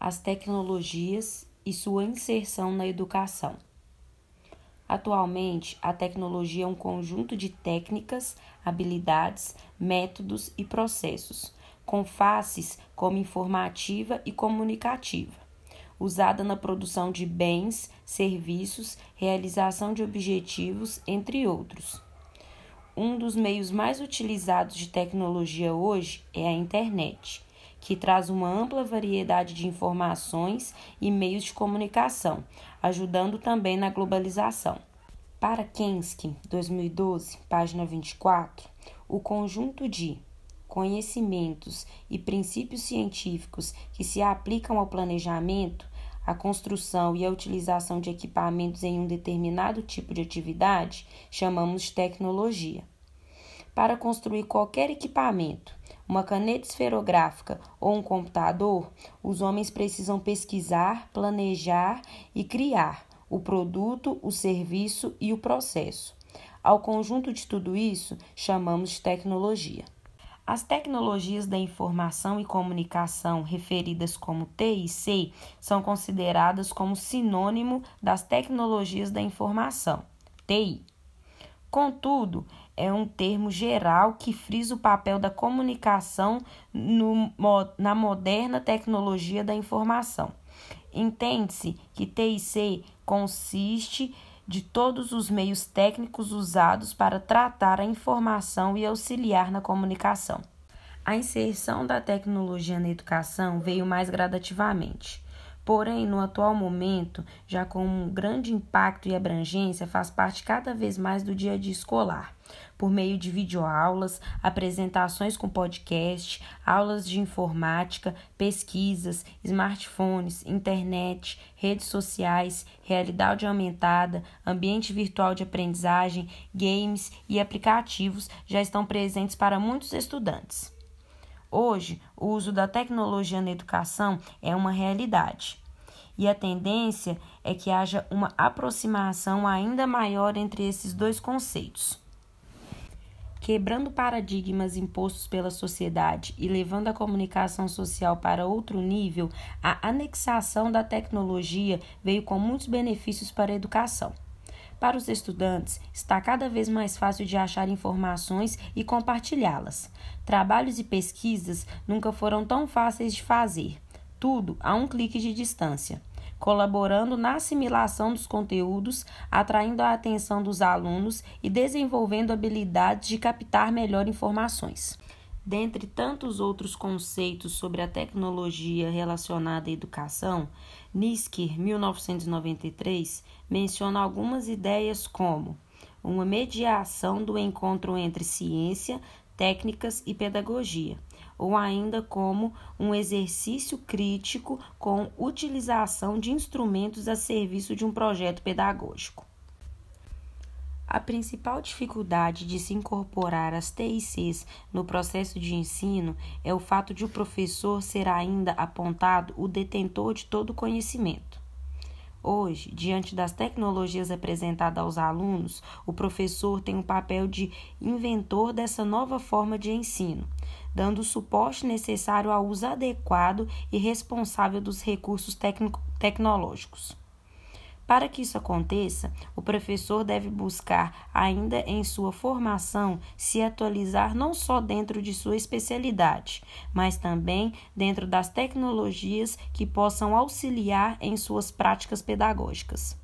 as tecnologias e sua inserção na educação. Atualmente, a tecnologia é um conjunto de técnicas, habilidades, métodos e processos, com faces como informativa e comunicativa, usada na produção de bens, serviços, realização de objetivos, entre outros. Um dos meios mais utilizados de tecnologia hoje é a internet que traz uma ampla variedade de informações e meios de comunicação, ajudando também na globalização. Para Kensky, 2012, página 24, o conjunto de conhecimentos e princípios científicos que se aplicam ao planejamento, à construção e à utilização de equipamentos em um determinado tipo de atividade chamamos de tecnologia. Para construir qualquer equipamento, uma caneta esferográfica ou um computador, os homens precisam pesquisar, planejar e criar o produto, o serviço e o processo. Ao conjunto de tudo isso, chamamos de tecnologia. As tecnologias da informação e comunicação, referidas como TIC, são consideradas como sinônimo das tecnologias da informação, TI. Contudo, é um termo geral que frisa o papel da comunicação no, na moderna tecnologia da informação. Entende-se que TIC consiste de todos os meios técnicos usados para tratar a informação e auxiliar na comunicação. A inserção da tecnologia na educação veio mais gradativamente. Porém, no atual momento, já com um grande impacto e abrangência, faz parte cada vez mais do dia a dia escolar, por meio de videoaulas, apresentações com podcast, aulas de informática, pesquisas, smartphones, internet, redes sociais, realidade aumentada, ambiente virtual de aprendizagem, games e aplicativos já estão presentes para muitos estudantes. Hoje, o uso da tecnologia na educação é uma realidade. E a tendência é que haja uma aproximação ainda maior entre esses dois conceitos. Quebrando paradigmas impostos pela sociedade e levando a comunicação social para outro nível, a anexação da tecnologia veio com muitos benefícios para a educação. Para os estudantes, está cada vez mais fácil de achar informações e compartilhá-las. Trabalhos e pesquisas nunca foram tão fáceis de fazer, tudo a um clique de distância, colaborando na assimilação dos conteúdos, atraindo a atenção dos alunos e desenvolvendo habilidades de captar melhor informações. Dentre tantos outros conceitos sobre a tecnologia relacionada à educação, Nisker, 1993, menciona algumas ideias como uma mediação do encontro entre ciência, técnicas e pedagogia, ou ainda como um exercício crítico com utilização de instrumentos a serviço de um projeto pedagógico. A principal dificuldade de se incorporar as TICs no processo de ensino é o fato de o professor ser ainda apontado o detentor de todo o conhecimento. Hoje, diante das tecnologias apresentadas aos alunos, o professor tem o papel de inventor dessa nova forma de ensino, dando o suporte necessário ao uso adequado e responsável dos recursos tecnológicos. Para que isso aconteça, o professor deve buscar, ainda em sua formação, se atualizar não só dentro de sua especialidade, mas também dentro das tecnologias que possam auxiliar em suas práticas pedagógicas.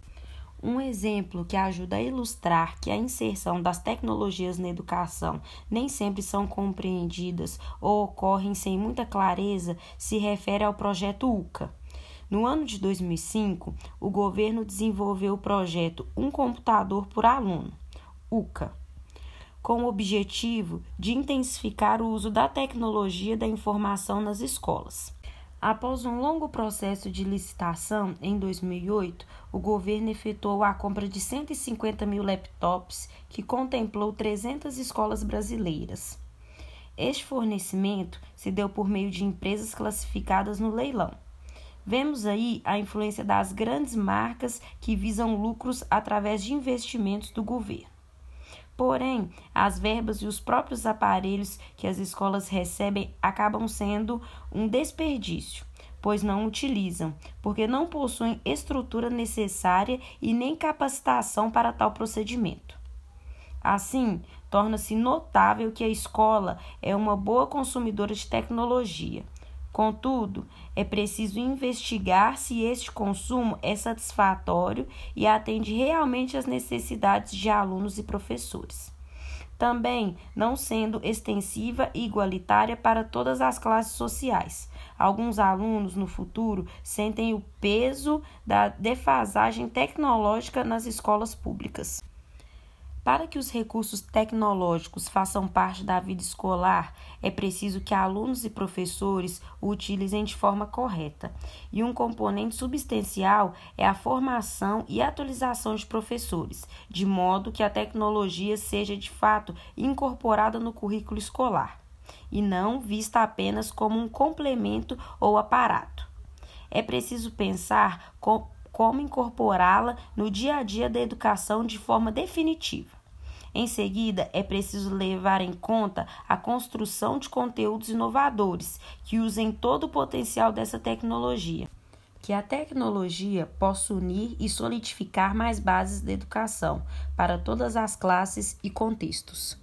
Um exemplo que ajuda a ilustrar que a inserção das tecnologias na educação nem sempre são compreendidas ou ocorrem sem muita clareza se refere ao projeto UCA no ano de 2005, o governo desenvolveu o projeto Um Computador por Aluno, UCA, com o objetivo de intensificar o uso da tecnologia da informação nas escolas. Após um longo processo de licitação, em 2008, o governo efetuou a compra de 150 mil laptops, que contemplou 300 escolas brasileiras. Este fornecimento se deu por meio de empresas classificadas no leilão. Vemos aí a influência das grandes marcas que visam lucros através de investimentos do governo. Porém, as verbas e os próprios aparelhos que as escolas recebem acabam sendo um desperdício, pois não utilizam, porque não possuem estrutura necessária e nem capacitação para tal procedimento. Assim, torna-se notável que a escola é uma boa consumidora de tecnologia. Contudo, é preciso investigar se este consumo é satisfatório e atende realmente às necessidades de alunos e professores também não sendo extensiva e igualitária para todas as classes sociais. Alguns alunos no futuro sentem o peso da defasagem tecnológica nas escolas públicas. Para que os recursos tecnológicos façam parte da vida escolar, é preciso que alunos e professores o utilizem de forma correta. E um componente substancial é a formação e atualização de professores, de modo que a tecnologia seja de fato incorporada no currículo escolar e não vista apenas como um complemento ou aparato. É preciso pensar com como incorporá-la no dia a dia da educação de forma definitiva. Em seguida, é preciso levar em conta a construção de conteúdos inovadores que usem todo o potencial dessa tecnologia. Que a tecnologia possa unir e solidificar mais bases da educação para todas as classes e contextos.